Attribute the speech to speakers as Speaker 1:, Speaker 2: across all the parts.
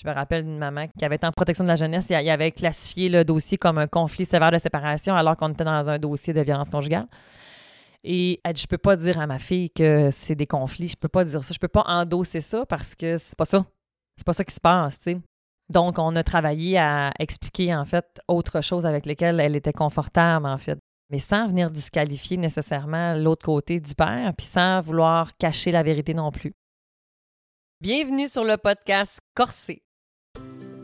Speaker 1: Je me rappelle d'une maman qui avait été en protection de la jeunesse et il avait classifié le dossier comme un conflit sévère de séparation alors qu'on était dans un dossier de violence conjugale. Et elle dit, je peux pas dire à ma fille que c'est des conflits, je peux pas dire ça, je peux pas endosser ça parce que c'est pas ça. C'est pas ça qui se passe, tu sais. Donc, on a travaillé à expliquer, en fait, autre chose avec lesquelles elle était confortable, en fait. Mais sans venir disqualifier nécessairement l'autre côté du père, puis sans vouloir cacher la vérité non plus. Bienvenue sur le podcast Corsé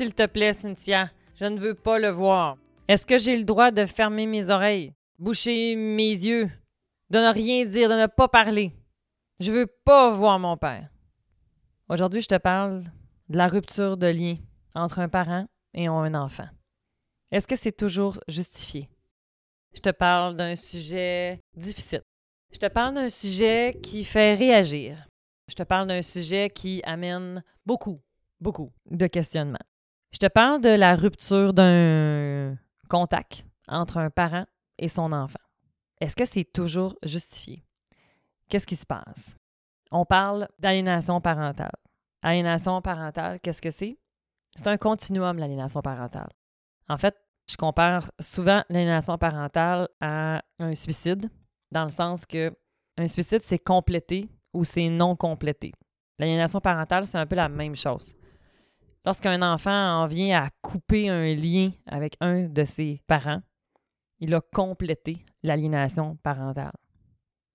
Speaker 1: S'il te plaît, Cynthia, je ne veux pas le voir. Est-ce que j'ai le droit de fermer mes oreilles, boucher mes yeux, de ne rien dire, de ne pas parler? Je veux pas voir mon père. Aujourd'hui, je te parle de la rupture de lien entre un parent et un enfant. Est-ce que c'est toujours justifié? Je te parle d'un sujet difficile. Je te parle d'un sujet qui fait réagir. Je te parle d'un sujet qui amène beaucoup, beaucoup de questionnements. Je te parle de la rupture d'un contact entre un parent et son enfant. Est-ce que c'est toujours justifié? Qu'est-ce qui se passe? On parle d'aliénation parentale. Aliénation parentale, qu'est-ce que c'est? C'est un continuum, l'aliénation parentale. En fait, je compare souvent l'aliénation parentale à un suicide, dans le sens que un suicide, c'est complété ou c'est non complété. L'aliénation parentale, c'est un peu la même chose. Lorsqu'un enfant en vient à couper un lien avec un de ses parents, il a complété l'aliénation parentale.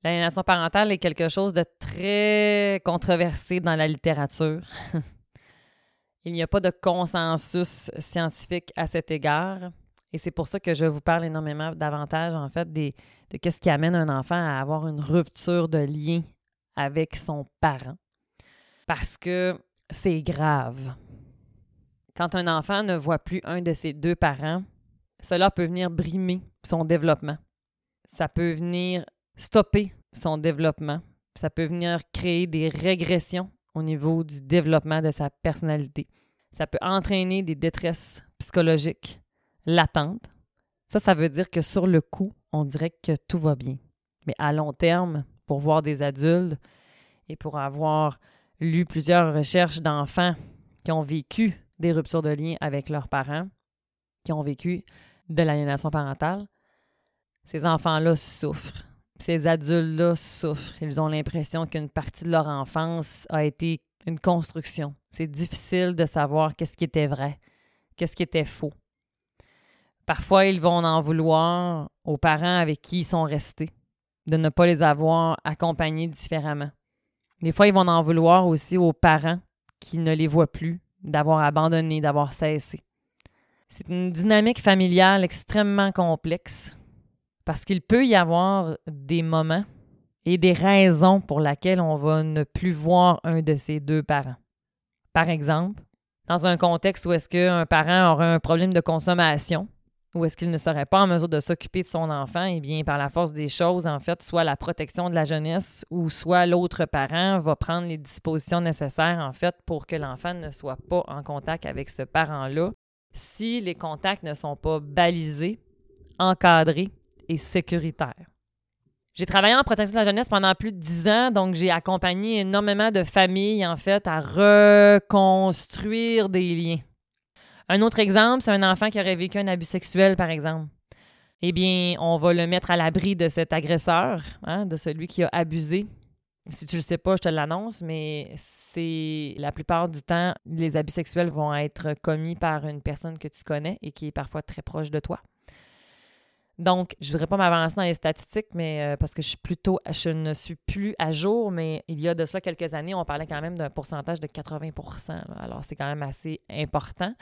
Speaker 1: L'aliénation parentale est quelque chose de très controversé dans la littérature. il n'y a pas de consensus scientifique à cet égard. Et c'est pour ça que je vous parle énormément davantage, en fait, de qu'est-ce qui amène un enfant à avoir une rupture de lien avec son parent. Parce que c'est grave. Quand un enfant ne voit plus un de ses deux parents, cela peut venir brimer son développement. Ça peut venir stopper son développement. Ça peut venir créer des régressions au niveau du développement de sa personnalité. Ça peut entraîner des détresses psychologiques latentes. Ça, ça veut dire que sur le coup, on dirait que tout va bien. Mais à long terme, pour voir des adultes et pour avoir lu plusieurs recherches d'enfants qui ont vécu des ruptures de lien avec leurs parents, qui ont vécu de l'aliénation parentale, ces enfants-là souffrent. Ces adultes-là souffrent. Ils ont l'impression qu'une partie de leur enfance a été une construction. C'est difficile de savoir qu'est-ce qui était vrai, qu'est-ce qui était faux. Parfois, ils vont en vouloir aux parents avec qui ils sont restés, de ne pas les avoir accompagnés différemment. Des fois, ils vont en vouloir aussi aux parents qui ne les voient plus, d'avoir abandonné, d'avoir cessé. C'est une dynamique familiale extrêmement complexe parce qu'il peut y avoir des moments et des raisons pour lesquelles on va ne plus voir un de ses deux parents. Par exemple, dans un contexte où est-ce qu'un parent aurait un problème de consommation, ou est-ce qu'il ne serait pas en mesure de s'occuper de son enfant, eh bien, par la force des choses, en fait, soit la protection de la jeunesse ou soit l'autre parent va prendre les dispositions nécessaires, en fait, pour que l'enfant ne soit pas en contact avec ce parent-là. Si les contacts ne sont pas balisés, encadrés et sécuritaires. J'ai travaillé en protection de la jeunesse pendant plus de dix ans, donc j'ai accompagné énormément de familles, en fait, à reconstruire des liens un autre exemple, c'est un enfant qui aurait vécu un abus sexuel, par exemple. Eh bien, on va le mettre à l'abri de cet agresseur, hein, de celui qui a abusé. Si tu le sais pas, je te l'annonce, mais c'est la plupart du temps, les abus sexuels vont être commis par une personne que tu connais et qui est parfois très proche de toi. Donc, je ne voudrais pas m'avancer dans les statistiques, mais euh, parce que je suis plutôt, je ne suis plus à jour, mais il y a de cela quelques années, on parlait quand même d'un pourcentage de 80% Alors, c'est quand même assez important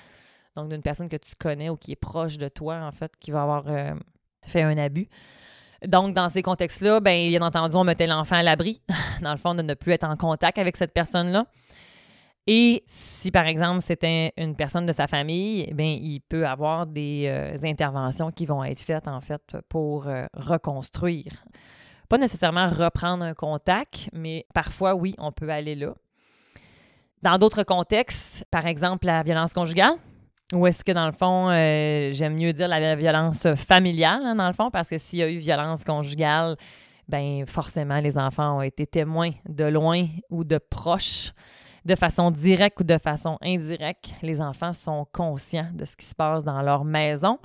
Speaker 1: donc d'une personne que tu connais ou qui est proche de toi, en fait, qui va avoir euh, fait un abus. Donc, dans ces contextes-là, bien, bien entendu, on mettait l'enfant à l'abri, dans le fond, de ne plus être en contact avec cette personne-là. Et si, par exemple, c'était une personne de sa famille, bien, il peut avoir des euh, interventions qui vont être faites, en fait, pour euh, reconstruire. Pas nécessairement reprendre un contact, mais parfois, oui, on peut aller là. Dans d'autres contextes, par exemple, la violence conjugale, ou est-ce que, dans le fond, euh, j'aime mieux dire la violence familiale, hein, dans le fond, parce que s'il y a eu violence conjugale, ben forcément, les enfants ont été témoins de loin ou de proche de façon directe ou de façon indirecte, les enfants sont conscients de ce qui se passe dans leur maison.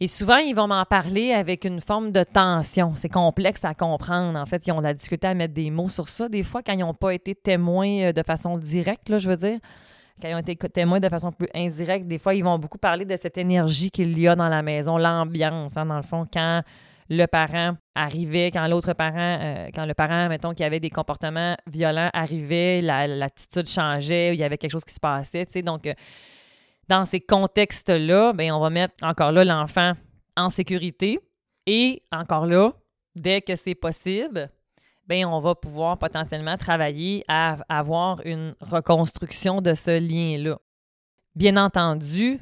Speaker 1: Et souvent, ils vont m'en parler avec une forme de tension. C'est complexe à comprendre. En fait, ils ont la difficulté à mettre des mots sur ça. Des fois, quand ils n'ont pas été témoins euh, de façon directe, là, je veux dire, quand ils ont été témoins de façon plus indirecte, des fois, ils vont beaucoup parler de cette énergie qu'il y a dans la maison, l'ambiance, hein, dans le fond, quand le parent arrivait, quand l'autre parent, euh, quand le parent, mettons, qui avait des comportements violents arrivait, l'attitude changeait, il y avait quelque chose qui se passait, tu. Donc, euh, dans ces contextes-là, ben, on va mettre encore là l'enfant en sécurité. Et encore là, dès que c'est possible, ben, on va pouvoir potentiellement travailler à avoir une reconstruction de ce lien-là. Bien entendu,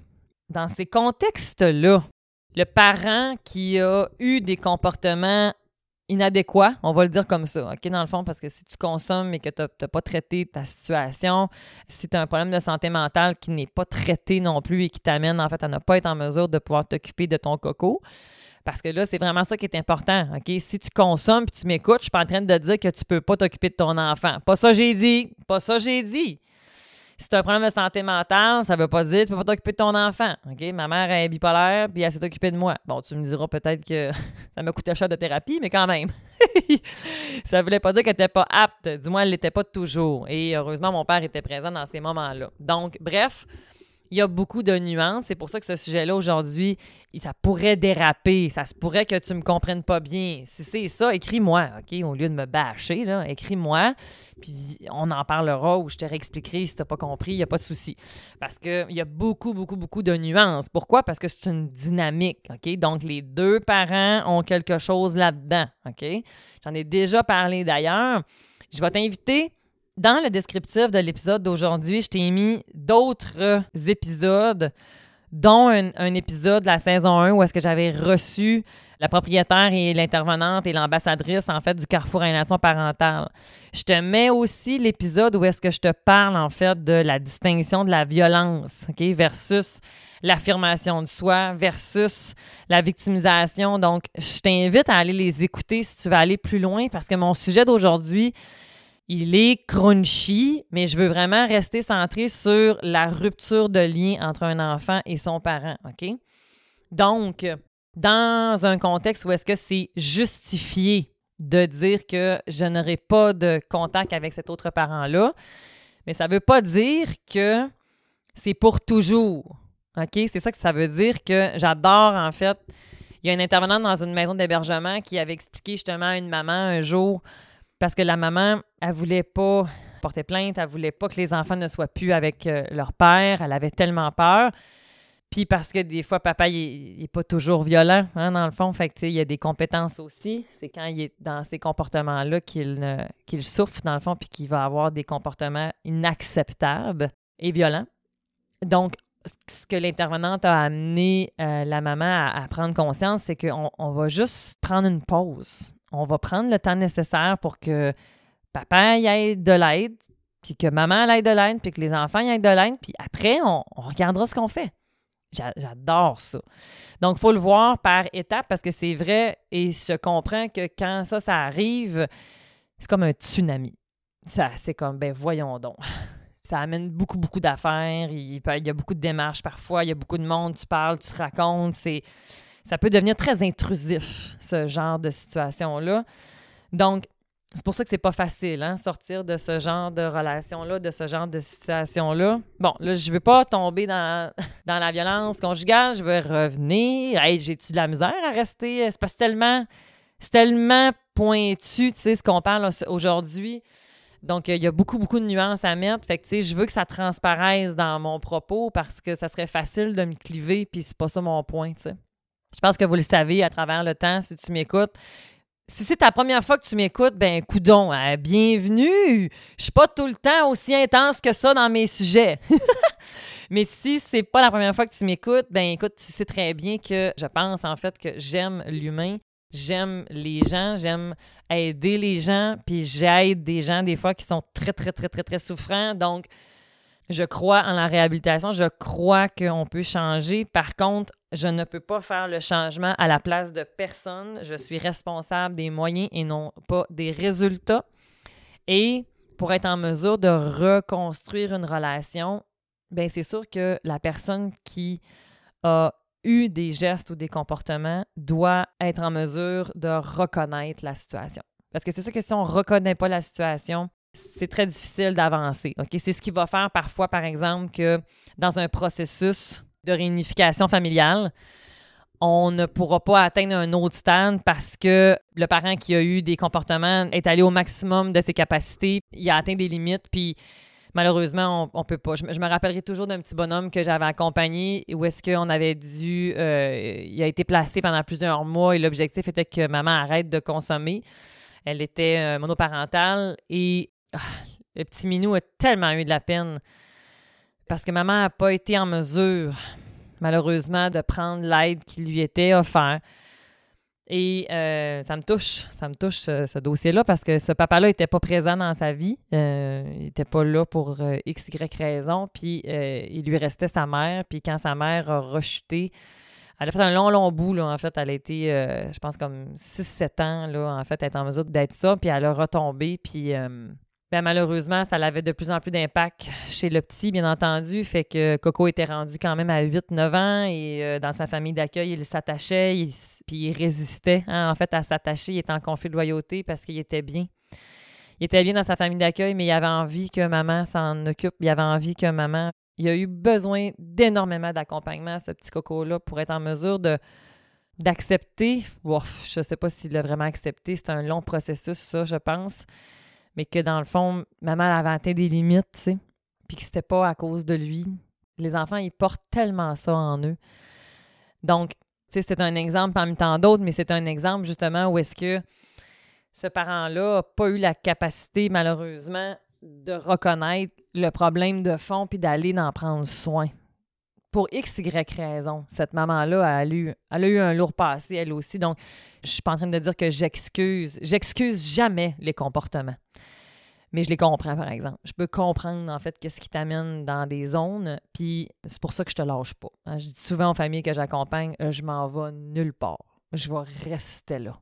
Speaker 1: dans ces contextes-là, le parent qui a eu des comportements inadéquats, on va le dire comme ça, OK, dans le fond, parce que si tu consommes et que tu n'as pas traité ta situation, si tu as un problème de santé mentale qui n'est pas traité non plus et qui t'amène en fait à ne pas être en mesure de pouvoir t'occuper de ton coco, parce que là, c'est vraiment ça qui est important. OK? Si tu consommes et tu m'écoutes, je suis pas en train de dire que tu peux pas t'occuper de ton enfant. Pas ça j'ai dit. Pas ça j'ai dit si tu as un problème de santé mentale, ça veut pas dire que tu ne peux pas t'occuper de ton enfant. OK? Ma mère est bipolaire, puis elle s'est occupée de moi. Bon, tu me diras peut-être que ça m'a coûté cher de thérapie, mais quand même. ça voulait pas dire qu'elle n'était pas apte. Du moins, elle l'était pas toujours. Et heureusement, mon père était présent dans ces moments-là. Donc, bref, il y a beaucoup de nuances. C'est pour ça que ce sujet-là, aujourd'hui, ça pourrait déraper. Ça se pourrait que tu ne me comprennes pas bien. Si c'est ça, écris-moi, OK? Au lieu de me bâcher, là, écris-moi. Puis on en parlera ou je te réexpliquerai si tu n'as pas compris. Il n'y a pas de souci. Parce qu'il y a beaucoup, beaucoup, beaucoup de nuances. Pourquoi? Parce que c'est une dynamique, OK? Donc, les deux parents ont quelque chose là-dedans, OK? J'en ai déjà parlé d'ailleurs. Je vais t'inviter dans le descriptif de l'épisode d'aujourd'hui, je t'ai mis d'autres épisodes, dont un, épisode de la saison 1 où est-ce que j'avais reçu la propriétaire et l'intervenante et l'ambassadrice, en fait, du Carrefour Nation parentale. Je te mets aussi l'épisode où est-ce que je te parle, en fait, de la distinction de la violence, versus l'affirmation de soi versus la victimisation. Donc, je t'invite à aller les écouter si tu veux aller plus loin parce que mon sujet d'aujourd'hui, il est crunchy, mais je veux vraiment rester centré sur la rupture de lien entre un enfant et son parent, OK? Donc, dans un contexte où est-ce que c'est justifié de dire que je n'aurai pas de contact avec cet autre parent-là, mais ça ne veut pas dire que c'est pour toujours. OK? C'est ça que ça veut dire que j'adore, en fait. Il y a une intervenante dans une maison d'hébergement qui avait expliqué justement à une maman un jour parce que la maman, elle voulait pas porter plainte, elle voulait pas que les enfants ne soient plus avec euh, leur père, elle avait tellement peur. Puis parce que des fois, papa, il n'est pas toujours violent, hein, dans le fond. Il y a des compétences aussi. C'est quand il est dans ces comportements-là qu'il, souffre, dans le fond, puis qu'il va avoir des comportements inacceptables et violents. Donc, ce que l'intervenante a amené euh, la maman à, prendre conscience, c'est qu'on on va juste prendre une pause on va prendre le temps nécessaire pour que papa y ait de l'aide, puis que maman ait de l'aide, puis que les enfants y aient de l'aide, puis après, on, regardera ce qu'on fait. J'adore ça. Donc, il faut le voir par étapes parce que c'est vrai et je comprends que quand ça, ça arrive, c'est comme un tsunami. Ça, c'est comme, ben voyons donc. Ça amène beaucoup, beaucoup d'affaires. Il, il, y a beaucoup de démarches parfois. Il y a beaucoup de monde. Tu parles, tu racontes. C'est ça peut devenir très intrusif, ce genre de situation-là. Donc, c'est pour ça que c'est pas facile, hein, sortir de ce genre de relation-là, de ce genre de situation-là. Bon, là, je veux pas tomber dans, dans la violence conjugale, je veux revenir. Hey, j'ai-tu de la misère à rester? C'est parce tellement, c'est tellement pointu, tu sais, ce qu'on parle aujourd'hui. Donc, il y a beaucoup, beaucoup de nuances à mettre. Fait que, tu sais, je veux que ça transparaisse dans mon propos parce que ça serait facile de me cliver, puis c'est pas ça mon point, tu sais. Je pense que vous le savez à travers le temps, si tu m'écoutes, Si c'est ta première fois que tu m'écoutes, ben coudon, hein, bienvenue. Je suis pas tout le temps aussi intense que ça dans mes sujets. Mais si c'est pas la première fois que tu m'écoutes, ben écoute, tu sais très bien que je pense en fait que j'aime l'humain, j'aime les gens, j'aime aider les gens, puis j'aide des gens des fois qui sont très très très très très souffrants. Donc je crois en la réhabilitation, je crois qu'on peut changer. Par contre, je ne peux pas faire le changement à la place de personne. Je suis responsable des moyens et non pas des résultats. Et pour être en mesure de reconstruire une relation, bien, c'est sûr que la personne qui a eu des gestes ou des comportements doit être en mesure de reconnaître la situation. Parce que c'est sûr que si on ne reconnaît pas la situation, c'est très difficile d'avancer. C'est ce qui va faire parfois, par exemple, que dans un processus de réunification familiale, on ne pourra pas atteindre un autre stade parce que le parent qui a eu des comportements est allé au maximum de ses capacités, il a atteint des limites, puis malheureusement, on, ne peut pas. Je, me rappellerai toujours d'un petit bonhomme que j'avais accompagné où est-ce qu'on avait dû. Euh, il a été placé pendant plusieurs mois et l'objectif était que maman arrête de consommer. Elle était euh, monoparentale et ah, le petit minou a tellement eu de la peine parce que maman n'a pas été en mesure, malheureusement, de prendre l'aide qui lui était offerte. Et euh, ça me touche, ça me touche ce, dossier-là parce que ce papa-là n'était pas présent dans sa vie. Euh, il n'était pas là pour x, y raison. Puis il lui restait sa mère. Puis quand sa mère a rechuté, elle a fait un long, long bout, là, en fait. Elle a été, je pense, comme 6-7 ans, là, en fait, être en mesure d'être ça. Puis elle a retombé. Puis Bien, malheureusement, ça avait de plus en plus d'impact chez le petit, bien entendu. Fait que Coco était rendu quand même à 8-9 ans et euh, dans sa famille d'accueil, il s'attachait, puis il résistait hein, en fait à s'attacher. Il était en conflit de loyauté parce qu'il était bien. Il était bien dans sa famille d'accueil, mais il avait envie que maman s'en occupe. Il avait envie que maman. Il a eu besoin d'énormément d'accompagnement, ce petit Coco-là, pour être en mesure de d'accepter. je ne sais pas s'il l'a vraiment accepté. C'est un long processus, ça, je pense mais que dans le fond, maman avait atteint des limites, tu sais, puis que c'était pas à cause de lui. Les enfants, ils portent tellement ça en eux. Donc, tu sais, c'est un exemple parmi tant d'autres, mais c'est un exemple justement où est-ce que ce parent-là n'a pas eu la capacité, malheureusement, de reconnaître le problème de fond puis d'aller en prendre soin. Pour X, Y raison, cette maman-là, a eu, elle a eu un lourd passé, elle aussi. Donc, je suis pas en train de dire que j'excuse. J'excuse jamais les comportements mais je les comprends, par exemple. Je peux comprendre, en fait, qu'est-ce qui t'amène dans des zones, puis c'est pour ça que je te lâche pas. Hein. Je dis souvent aux familles que j'accompagne, euh, je m'en vais nulle part. Je vais rester là.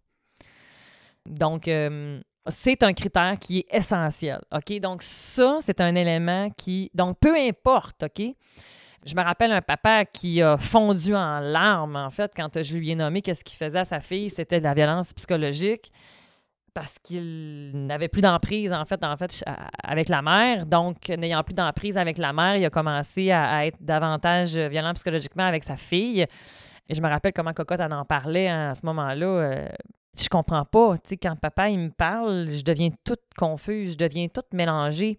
Speaker 1: Donc, euh, c'est un critère qui est essentiel, OK? Donc, ça, c'est un élément qui... Donc, peu importe, OK? Je me rappelle un papa qui a fondu en larmes, en fait, quand je lui ai nommé qu'est-ce qu'il faisait à sa fille, c'était de la violence psychologique parce qu'il n'avait plus d'emprise, en fait, avec la mère. Donc, n'ayant plus d'emprise avec la mère, il a commencé à, être davantage violent psychologiquement avec sa fille. Et je me rappelle comment Cocotte en, parlait à ce moment-là. Euh, je comprends pas. Tu sais, quand papa, il me parle, je deviens toute confuse, je deviens toute mélangée.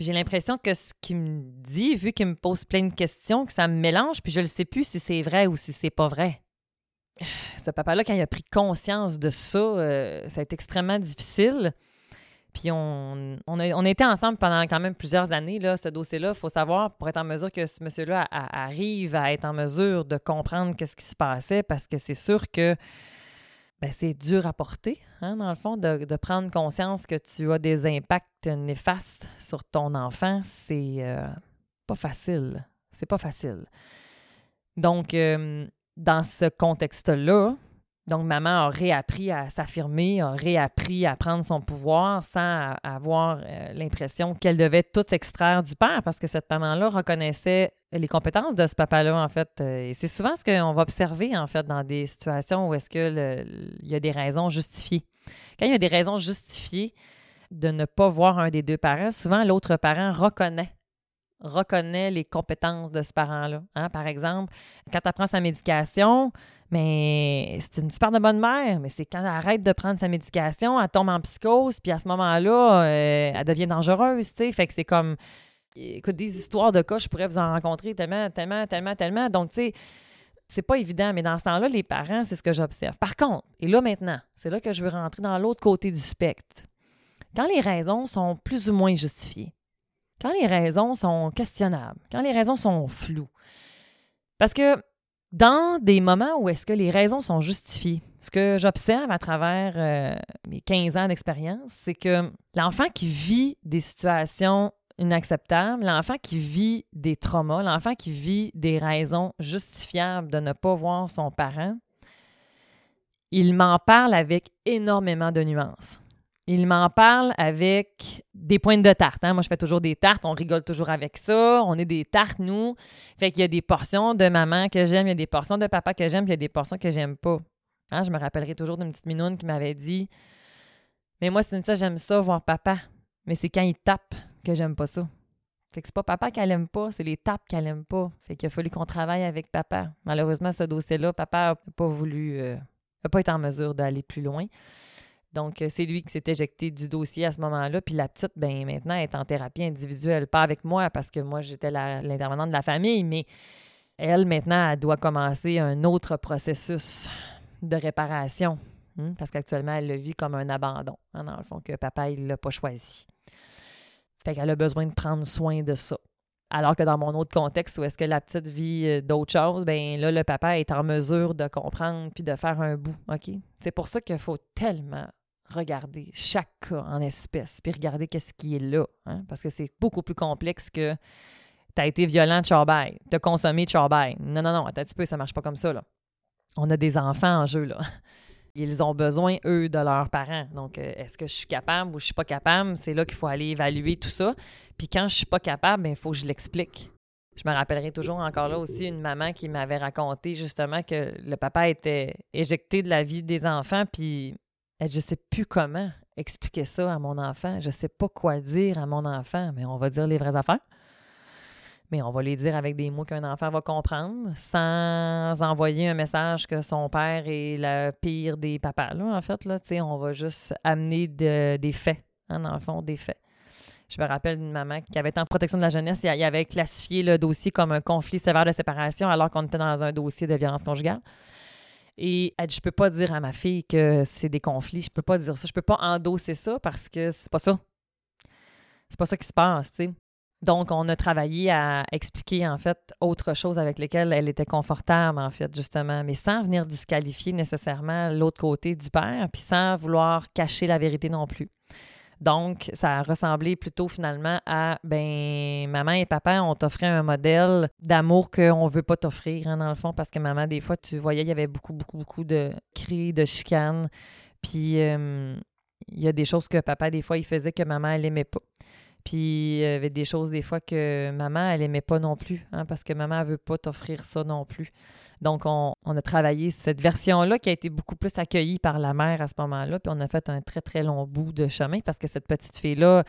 Speaker 1: J'ai l'impression que ce qu'il me dit, vu qu'il me pose plein de questions, que ça me mélange, puis je ne sais plus si c'est vrai ou si c'est pas vrai ce papa-là, quand il a pris conscience de ça, euh, ça a été extrêmement difficile. Puis on, on, a, été ensemble pendant quand même plusieurs années, là, ce dossier-là. Il faut savoir, pour être en mesure que ce monsieur-là arrive à être en mesure de comprendre qu'est-ce qui se passait, parce que c'est sûr que c'est dur à porter, hein, dans le fond, de, prendre conscience que tu as des impacts néfastes sur ton enfant. C'est euh, pas facile. C'est pas facile. Donc, dans ce contexte-là, donc maman a réappris à s'affirmer, a réappris à prendre son pouvoir sans avoir euh, l'impression qu'elle devait tout extraire du père parce que cette maman-là reconnaissait les compétences de ce papa-là, en fait. Euh, c'est souvent ce qu'on va observer, en fait, dans des situations où est-ce qu'il y a des raisons justifiées. Quand il y a des raisons justifiées de ne pas voir un des deux parents, souvent l'autre parent reconnaît reconnaît les compétences de ce parent-là. Hein. Par exemple, quand elle prend sa médication, mais c'est une super bonne mère, mais c'est quand elle arrête de prendre sa médication, elle tombe en psychose, puis à ce moment-là, euh, elle devient dangereuse, tu sais. Fait que c'est comme, écoute, des histoires de cas, je pourrais vous en rencontrer tellement, tellement, tellement, tellement. Donc, tu sais, C'est pas évident, mais dans ce temps-là, les parents, c'est ce que j'observe. Par contre, et là maintenant, c'est là que je veux rentrer dans l'autre côté du spectre. Quand les raisons sont plus ou moins justifiées, quand les raisons sont questionnables, quand les raisons sont floues. Parce que dans des moments où est-ce que les raisons sont justifiées, ce que j'observe à travers euh, mes 15 ans d'expérience, c'est que l'enfant qui vit des situations inacceptables, l'enfant qui vit des traumas, l'enfant qui vit des raisons justifiables de ne pas voir son parent, il m'en parle avec énormément de nuances. Il m'en parle avec des pointes de tarte. Hein. Moi, je fais toujours des tartes. On rigole toujours avec ça. On est des tartes, nous. Fait qu'il y a des portions de maman que j'aime, il y a des portions de papa que j'aime, puis il y a des portions que j'aime pas. Hein, je me rappellerai toujours d'une petite minoune qui m'avait dit Mais moi, c'est ça, j'aime ça, voir papa. Mais c'est quand il tape que j'aime pas ça. Fait que c'est pas papa qu'elle aime pas, c'est les tapes qu'elle aime pas. Fait qu'il a fallu qu'on travaille avec papa. Malheureusement, ce dossier-là, papa n'a pas voulu, euh, a pas été en mesure d'aller plus loin. Donc, euh, c'est lui qui s'est éjecté du dossier à ce moment-là. Puis la petite, ben maintenant, est en thérapie individuelle. Pas avec moi, parce que moi, j'étais l'intervenante de la famille, mais elle, maintenant, elle doit commencer un autre processus de réparation. Hein, parce qu'actuellement, elle le vit comme un abandon, hein, dans le fond, que papa, il l'a pas choisi. Fait qu'elle a besoin de prendre soin de ça. Alors que dans mon autre contexte, où est-ce que la petite vit euh, d'autres choses, ben là, le papa est en mesure de comprendre puis de faire un bout, OK? C'est pour ça qu'il faut tellement regarder chaque cas en espèce, puis regarder qu'est-ce qui est là. Hein, parce que c'est beaucoup plus complexe que tu as été violent de charbay, tu as consommé de. Non, non, non, un petit peu, ça marche pas comme ça. On a des enfants en jeu, là. Ils ont besoin, eux, de leurs parents. Donc, euh, est-ce que je suis capable ou je suis pas capable? C'est là qu'il faut aller évaluer tout ça. Puis quand je suis pas capable, il ben, faut que je l'explique. Je me rappellerai toujours encore là aussi une maman qui m'avait raconté justement que le papa était éjecté de la vie des enfants, puis je ne sais plus comment expliquer ça à mon enfant. Je sais pas quoi dire à mon enfant, mais on va dire les vraies affaires. Mais on va les dire avec des mots qu'un enfant va comprendre sans envoyer un message que son père est le pire des papas. Là, en fait, là, on va juste amener des faits, hein, dans le fond, des faits. Je me rappelle d'une maman qui avait été en protection de la jeunesse elle avait classifié le dossier comme un conflit sévère de séparation alors qu'on était dans un dossier de violence conjugale. Et elle dit, je peux pas dire à ma fille que c'est des conflits. Je peux pas dire ça. Je peux pas endosser ça parce que c'est pas ça. C'est pas ça qui se passe, tu sais. Donc, on a travaillé à expliquer, en fait, autre chose avec lesquelles elle était confortable, en fait, justement, mais sans venir disqualifier nécessairement l'autre côté du père, puis sans vouloir cacher la vérité non plus. Donc, ça a ressemblé plutôt finalement à ben maman et papa ont offert un modèle d'amour qu'on ne veut pas t'offrir, hein, dans le fond, parce que maman, des fois, tu voyais, il y avait beaucoup, beaucoup, beaucoup de cris, de chicanes. Puis euh, il y a des choses que papa, des fois, il faisait que maman, elle n'aimait pas. Puis il y avait des choses des fois que maman, elle aimait pas non plus, hein, parce que maman, elle veut pas t'offrir ça non plus. Donc, on, a travaillé cette version-là qui a été beaucoup plus accueillie par la mère à ce moment-là. Puis on a fait un très, très long bout de chemin parce que cette petite fille-là,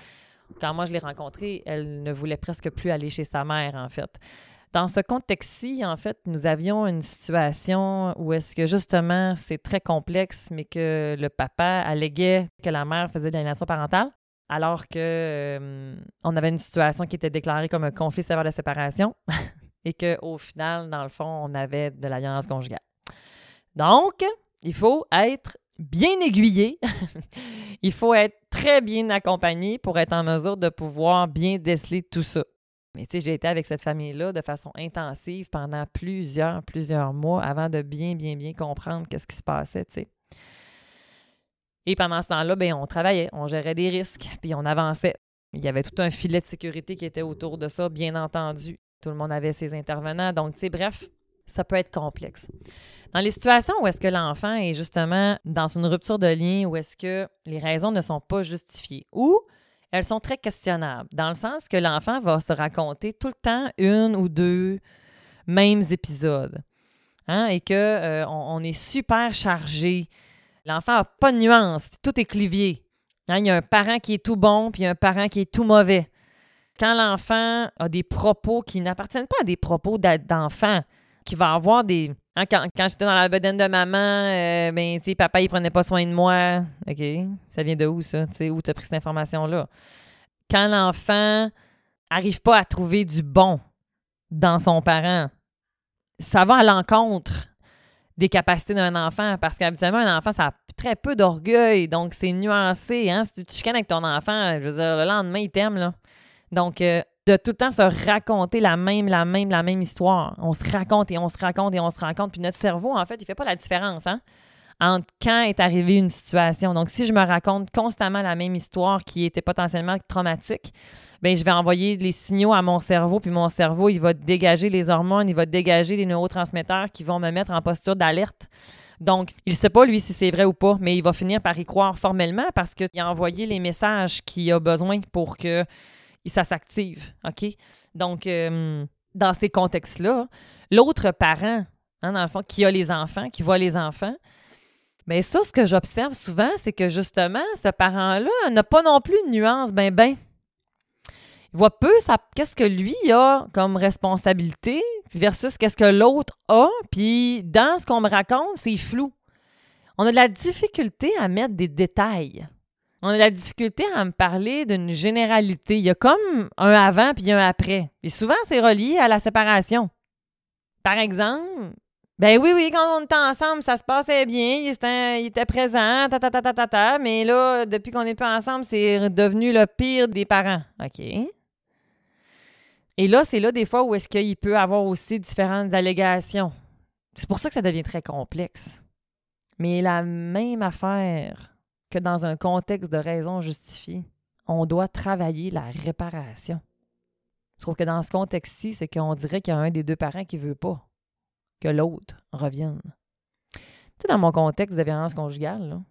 Speaker 1: quand moi je l'ai rencontrée, elle ne voulait presque plus aller chez sa mère, en fait. Dans ce contexte-ci, en fait, nous avions une situation où est-ce que justement c'est très complexe, mais que le papa alléguait que la mère faisait de l'aliénation parentale alors que euh, on avait une situation qui était déclarée comme un conflit sévère de séparation et qu'au final, dans le fond, on avait de la violence conjugale. Donc, il faut être bien aiguillé, il faut être très bien accompagné pour être en mesure de pouvoir bien déceler tout ça. Mais tu sais, j'ai été avec cette famille-là de façon intensive pendant plusieurs, plusieurs mois avant de bien, bien, bien comprendre qu'est-ce qui se passait, tu sais. Et pendant ce temps-là, ben, on travaillait, on gérait des risques, puis on avançait. Il y avait tout un filet de sécurité qui était autour de ça, bien entendu. Tout le monde avait ses intervenants. Donc, tu sais, bref, ça peut être complexe. Dans les situations où est-ce que l'enfant est justement dans une rupture de lien, où est-ce que les raisons ne sont pas justifiées, ou elles sont très questionnables, dans le sens que l'enfant va se raconter tout le temps une ou deux mêmes épisodes, hein, et qu'on euh, on est super chargé L'enfant n'a pas de nuance, tout est clivier. Hein, il y a un parent qui est tout bon, puis il y a un parent qui est tout mauvais. Quand l'enfant a des propos qui n'appartiennent pas à des propos d'enfant, qui va avoir des. Hein, quand, j'étais dans la bedaine de maman, euh, ben, tu sais, papa, il prenait pas soin de moi. OK. Ça vient de où, ça? Tu sais, où tu as pris cette information-là? Quand l'enfant arrive pas à trouver du bon dans son parent, ça va à l'encontre des capacités d'un enfant parce qu'habituellement, un enfant, ça a très peu d'orgueil, donc c'est nuancé. Hein? Si tu te chicanes avec ton enfant, je veux dire, le lendemain, il t'aime. Là. Donc, euh, de tout le temps se raconter la même, la même, la même histoire. On se raconte et on se raconte et on se raconte. Puis notre cerveau, en fait, il fait pas la différence hein, entre quand est arrivée une situation. Donc, si je me raconte constamment la même histoire qui était potentiellement traumatique, bien, je vais envoyer les signaux à mon cerveau, puis mon cerveau, il va dégager les hormones, il va dégager les neurotransmetteurs qui vont me mettre en posture d'alerte. Donc, il ne sait pas, lui, si c'est vrai ou pas, mais il va finir par y croire formellement parce qu'il a envoyé les messages qu'il a besoin pour que ça s'active. OK? Donc, euh, dans ces contextes-là, l'autre parent, hein, dans le fond, qui a les enfants, qui voit les enfants, bien, ça, ce que j'observe souvent, c'est que justement, ce parent-là n'a pas non plus de nuance, ben, ben. Il voit peu qu'est-ce que lui a comme responsabilité versus qu'est-ce que l'autre a. Puis dans ce qu'on me raconte, c'est flou. On a de la difficulté à mettre des détails on a la difficulté à me parler d'une généralité. Il y a comme un avant puis un après. Et souvent, c'est relié à la séparation. Par exemple, ben oui, oui, quand on était ensemble, ça se passait bien, il était, présent, ta, ta, ta, ta, ta, ta, mais là, depuis qu'on n'est plus ensemble, c'est devenu le pire des parents. OK. Et là, c'est là des fois où est-ce qu'il peut avoir aussi différentes allégations. C'est pour ça que ça devient très complexe. Mais la même affaire que dans un contexte de raison justifiée, on doit travailler la réparation. Je trouve que dans ce contexte-ci, c'est qu'on dirait qu'il y a un des deux parents qui ne veut pas que l'autre revienne. Tu sais, dans mon contexte de violence conjugale,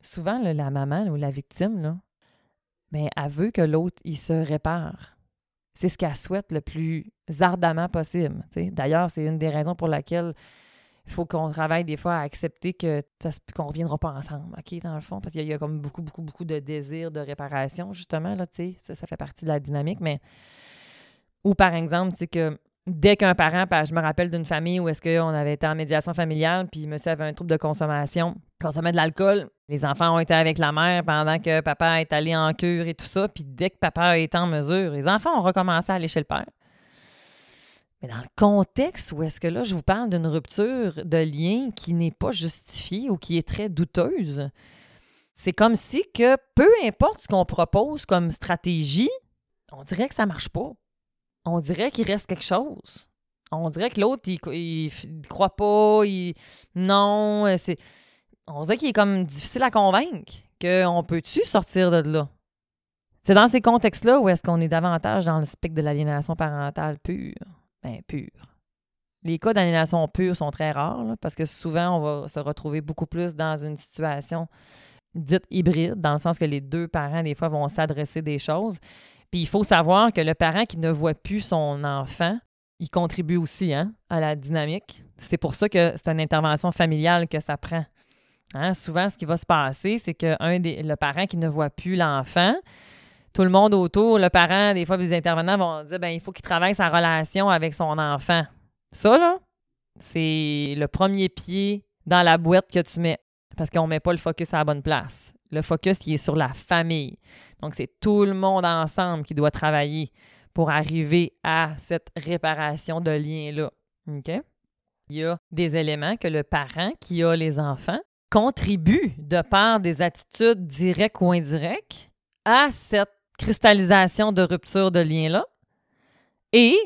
Speaker 1: souvent la maman ou la victime, là, ben, elle veut que l'autre il se répare. C'est ce qu'elle souhaite le plus ardemment possible. D'ailleurs, c'est une des raisons pour laquelle il faut qu'on travaille des fois à accepter que qu'on ne reviendra pas ensemble, OK, dans le fond, parce qu'il y, a comme beaucoup, beaucoup, beaucoup de désirs de réparation, justement, là, tu sais, ça, fait partie de la dynamique, mais... Ou par exemple, tu que dès qu'un parent, je me rappelle d'une famille où est-ce qu'on avait été en médiation familiale, puis monsieur avait un trouble de consommation, consommait de l'alcool, les enfants ont été avec la mère pendant que papa est allé en cure et tout ça, puis dès que papa été en mesure, les enfants ont recommencé à aller chez le père. Mais dans le contexte où est-ce que là, je vous parle d'une rupture de lien qui n'est pas justifiée ou qui est très douteuse, c'est comme si que peu importe ce qu'on propose comme stratégie, on dirait que ça marche pas. On dirait qu'il reste quelque chose. On dirait que l'autre, il, ne croit pas, il... Non, c'est... On dirait qu'il est comme difficile à convaincre qu'on peut-tu sortir de là? C'est dans ces contextes-là où est-ce qu'on est davantage dans le spectre de l'aliénation parentale pure ben, pure. Les cas d'aliénation pure sont très rares parce que souvent, on va se retrouver beaucoup plus dans une situation dite hybride, dans le sens que les deux parents, des fois, vont s'adresser des choses. Puis il faut savoir que le parent qui ne voit plus son enfant, il contribue aussi hein, à la dynamique. C'est pour ça que c'est une intervention familiale que ça prend. Hein, souvent, ce qui va se passer, c'est que un des, le parent qui ne voit plus l'enfant, tout le monde autour, le parent, des fois, les intervenants vont dire ben, il faut qu'il travaille sa relation avec son enfant. Ça, là, c'est le premier pied dans la boîte que tu mets parce qu'on ne met pas le focus à la bonne place. Le focus, il est sur la famille. Donc, c'est tout le monde ensemble qui doit travailler pour arriver à cette réparation de lien-là. OK? Il y a des éléments que le parent qui a les enfants contribue de par des attitudes directes ou indirectes à cette cristallisation de rupture de lien-là. Et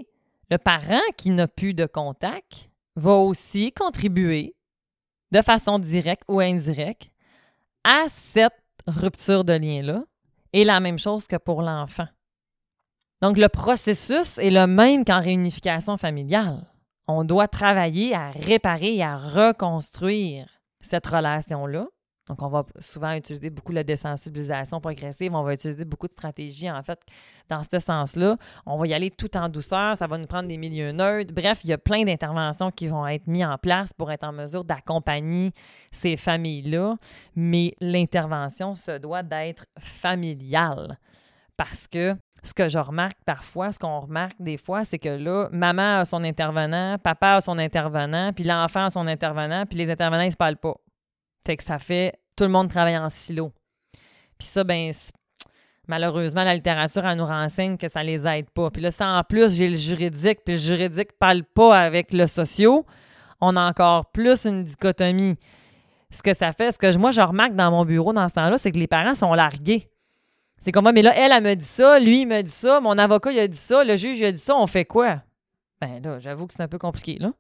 Speaker 1: le parent qui n'a plus de contact va aussi contribuer de façon directe ou indirecte à cette rupture de lien-là. Et la même chose que pour l'enfant. Donc, le processus est le même qu'en réunification familiale. On doit travailler à réparer et à reconstruire cette relation-là donc, on va souvent utiliser beaucoup la désensibilisation progressive. On va utiliser beaucoup de stratégies, en fait, dans ce sens-là. On va y aller tout en douceur. Ça va nous prendre des milieux neutres. Bref, il y a plein d'interventions qui vont être mises en place pour être en mesure d'accompagner ces familles-là. Mais l'intervention se doit d'être familiale. Parce que ce que je remarque parfois, ce qu'on remarque des fois, c'est que là, maman a son intervenant, papa a son intervenant, puis l'enfant a son intervenant, puis les intervenants, ils se parlent pas. Fait que ça fait tout le monde travaille en silo. Puis ça, ben, Malheureusement, la littérature, elle nous renseigne que ça les aide pas. Puis là, ça, en plus, j'ai le juridique, puis le juridique parle pas avec le socio, on a encore plus une dichotomie. Ce que ça fait, ce que moi, je remarque dans mon bureau dans ce temps-là, c'est que les parents sont largués. C'est comme mais là, elle, elle me dit ça, lui, il me dit ça, mon avocat, il a dit ça, le juge, il a dit ça, on fait quoi? Ben là, j'avoue que c'est un peu compliqué, là.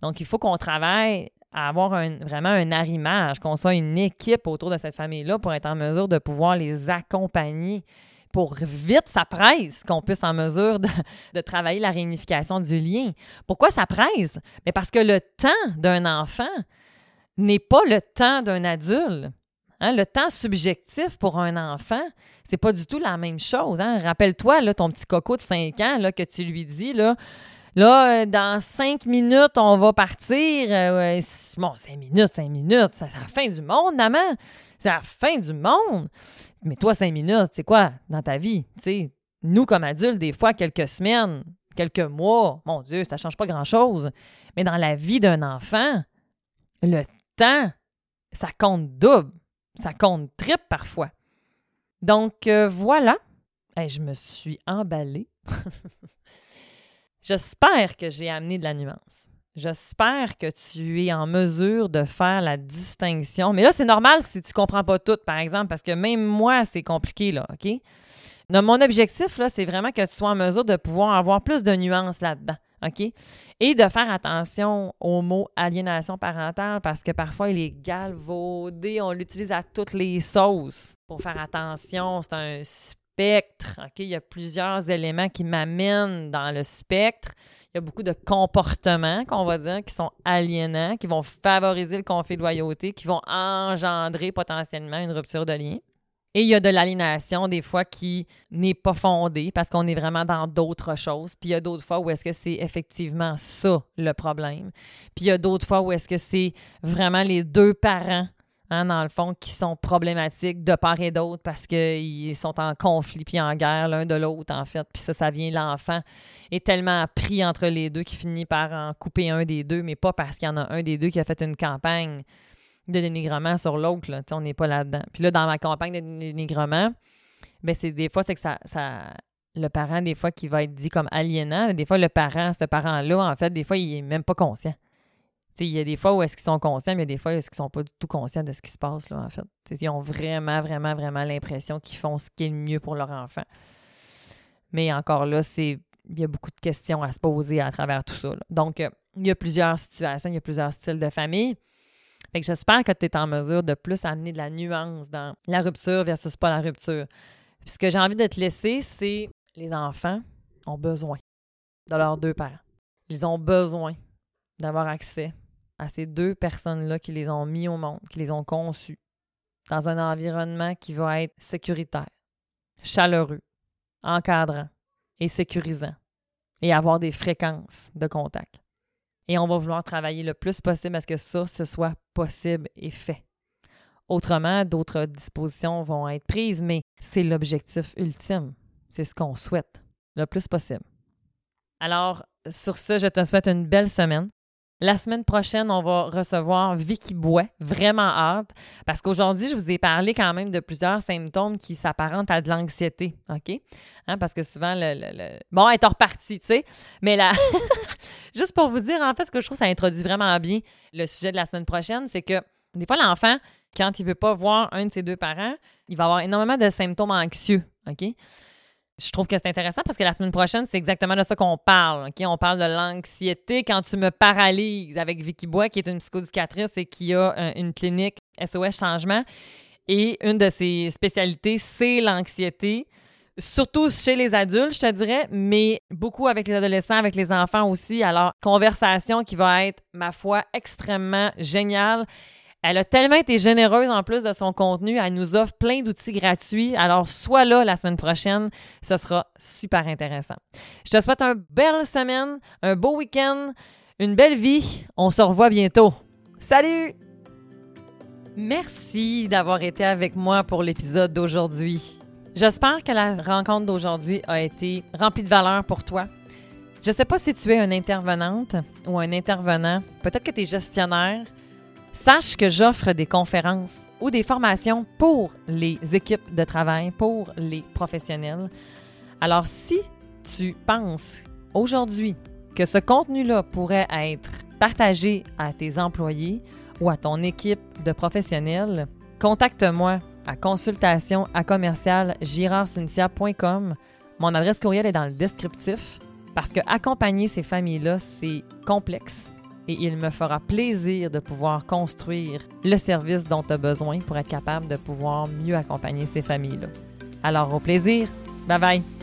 Speaker 1: Donc, il faut qu'on travaille à avoir vraiment un arrimage, qu'on soit une équipe autour de cette famille-là pour être en mesure de pouvoir les accompagner pour vite, ça presse qu'on puisse en mesure de, travailler la réunification du lien. Pourquoi ça presse? Mais parce que le temps d'un enfant n'est pas le temps d'un adulte. Hein? Le temps subjectif pour un enfant, c'est pas du tout la même chose. Hein? Rappelle-toi, ton petit coco de 5 ans là, que tu lui dis, là, Là, euh, dans cinq minutes, on va partir. Euh, bon, cinq minutes, cinq minutes, c'est la fin du monde, maman. C'est la fin du monde. Mais toi, cinq minutes, c'est quoi dans ta vie? nous, comme adultes, des fois, quelques semaines, quelques mois, mon Dieu, ça ne change pas grand-chose. Mais dans la vie d'un enfant, le temps, ça compte double. Ça compte triple parfois. Donc, euh, voilà. je me suis emballée. J'espère que j'ai amené de la nuance. J'espère que tu es en mesure de faire la distinction. Mais là, c'est normal si tu ne comprends pas tout, par exemple, parce que même moi, c'est compliqué, là, OK? Donc, mon objectif, là, c'est vraiment que tu sois en mesure de pouvoir avoir plus de nuances là-dedans, OK? Et de faire attention au mot aliénation parentale parce que parfois, il est galvaudé, on l'utilise à toutes les sauces. Pour faire attention, c'est un spectre. Il y a plusieurs éléments qui m'amènent dans le spectre. Il y a beaucoup de comportements, qu'on va dire, qui sont aliénants, qui vont favoriser le conflit de loyauté, qui vont engendrer potentiellement une rupture de lien. Et il y a de l'aliénation, des fois, qui n'est pas fondée parce qu'on est vraiment dans d'autres choses. Puis il y a d'autres fois où est-ce que c'est effectivement ça le problème. Puis il y a d'autres fois où est-ce que c'est vraiment les deux parents Hein, dans le fond, qui sont problématiques de part et d'autre parce qu'ils sont en conflit puis en guerre l'un de l'autre, en fait. Puis ça, ça vient, l'enfant est tellement pris entre les deux qu'il finit par en couper un des deux, mais pas parce qu'il y en a un des deux qui a fait une campagne de dénigrement sur l'autre. On n'est pas là-dedans. Puis là, dans ma campagne de dénigrement, ben c'est des fois, c'est que ça, ça, le parent, des fois, qui va être dit comme aliénant, des fois, le parent, ce parent-là, en fait, des fois, il est même pas conscient. Il y a des fois où est-ce qu'ils sont conscients, mais il y des fois où est-ce qu'ils sont pas du tout conscients de ce qui se passe, là, en fait. ils ont vraiment, vraiment, vraiment l'impression qu'ils font ce qui est le mieux pour leur enfant. Mais encore là, c'est il y a beaucoup de questions à se poser à travers tout ça. Donc, euh, il y a plusieurs situations, il y a plusieurs styles de famille. Fait j'espère que tu es en mesure de plus amener de la nuance dans la rupture versus pas la rupture. Puis ce que j'ai envie de te laisser, c'est les enfants ont besoin de leurs deux pères. Ils ont besoin d'avoir accès à ces deux personnes-là qui les ont mis au monde, qui les ont conçus, dans un environnement qui va être sécuritaire, chaleureux, encadrant et sécurisant, et avoir des fréquences de contact. Et on va vouloir travailler le plus possible à ce que ça, ce soit possible et fait. Autrement, d'autres dispositions vont être prises, mais c'est l'objectif ultime. C'est ce qu'on souhaite, le plus possible. Alors, sur ce, je te souhaite une belle semaine. La semaine prochaine, on va recevoir Vicky Bois. Vraiment hâte. Parce qu'aujourd'hui, je vous ai parlé quand même de plusieurs symptômes qui s'apparentent à de l'anxiété. OK? Hein, parce que souvent, le, bon, elle est repartie, tu sais. Mais là, juste pour vous dire, en fait, ce que je trouve, ça introduit vraiment bien le sujet de la semaine prochaine, c'est que des fois, l'enfant, quand il ne veut pas voir un de ses deux parents, il va avoir énormément de symptômes anxieux. OK? Je trouve que c'est intéressant parce que la semaine prochaine, c'est exactement de ça qu'on parle. On parle de l'anxiété quand tu me paralyses avec Vicky Bois, qui est une psychoducatrice et qui a euh, une clinique SOS Changement. Et une de ses spécialités, c'est l'anxiété. Surtout chez les adultes, je te dirais, mais beaucoup avec les adolescents, avec les enfants aussi. Alors, conversation qui va être, ma foi, extrêmement géniale elle a tellement été généreuse en plus de son contenu. Elle nous offre plein d'outils gratuits. Alors, sois là la semaine prochaine. Ce sera super intéressant. Je te souhaite une belle semaine, un beau week-end, une belle vie. On se revoit bientôt. Salut! Merci d'avoir été avec moi pour l'épisode d'aujourd'hui. J'espère que la rencontre d'aujourd'hui a été remplie de valeur pour toi. Je ne sais pas si tu es une intervenante ou un intervenant. Peut-être que tu es gestionnaire Sache que j'offre des conférences ou des formations pour les équipes de travail, pour les professionnels. Alors, si tu penses aujourd'hui que ce contenu-là pourrait être partagé à tes employés ou à ton équipe de professionnels, contacte-moi à consultation à commercial Mon adresse courriel est dans le descriptif parce que accompagner ces familles-là, c'est complexe et il me fera plaisir de pouvoir construire le service dont tu as besoin pour être capable de pouvoir mieux accompagner ces familles-là. Alors au plaisir, bye bye!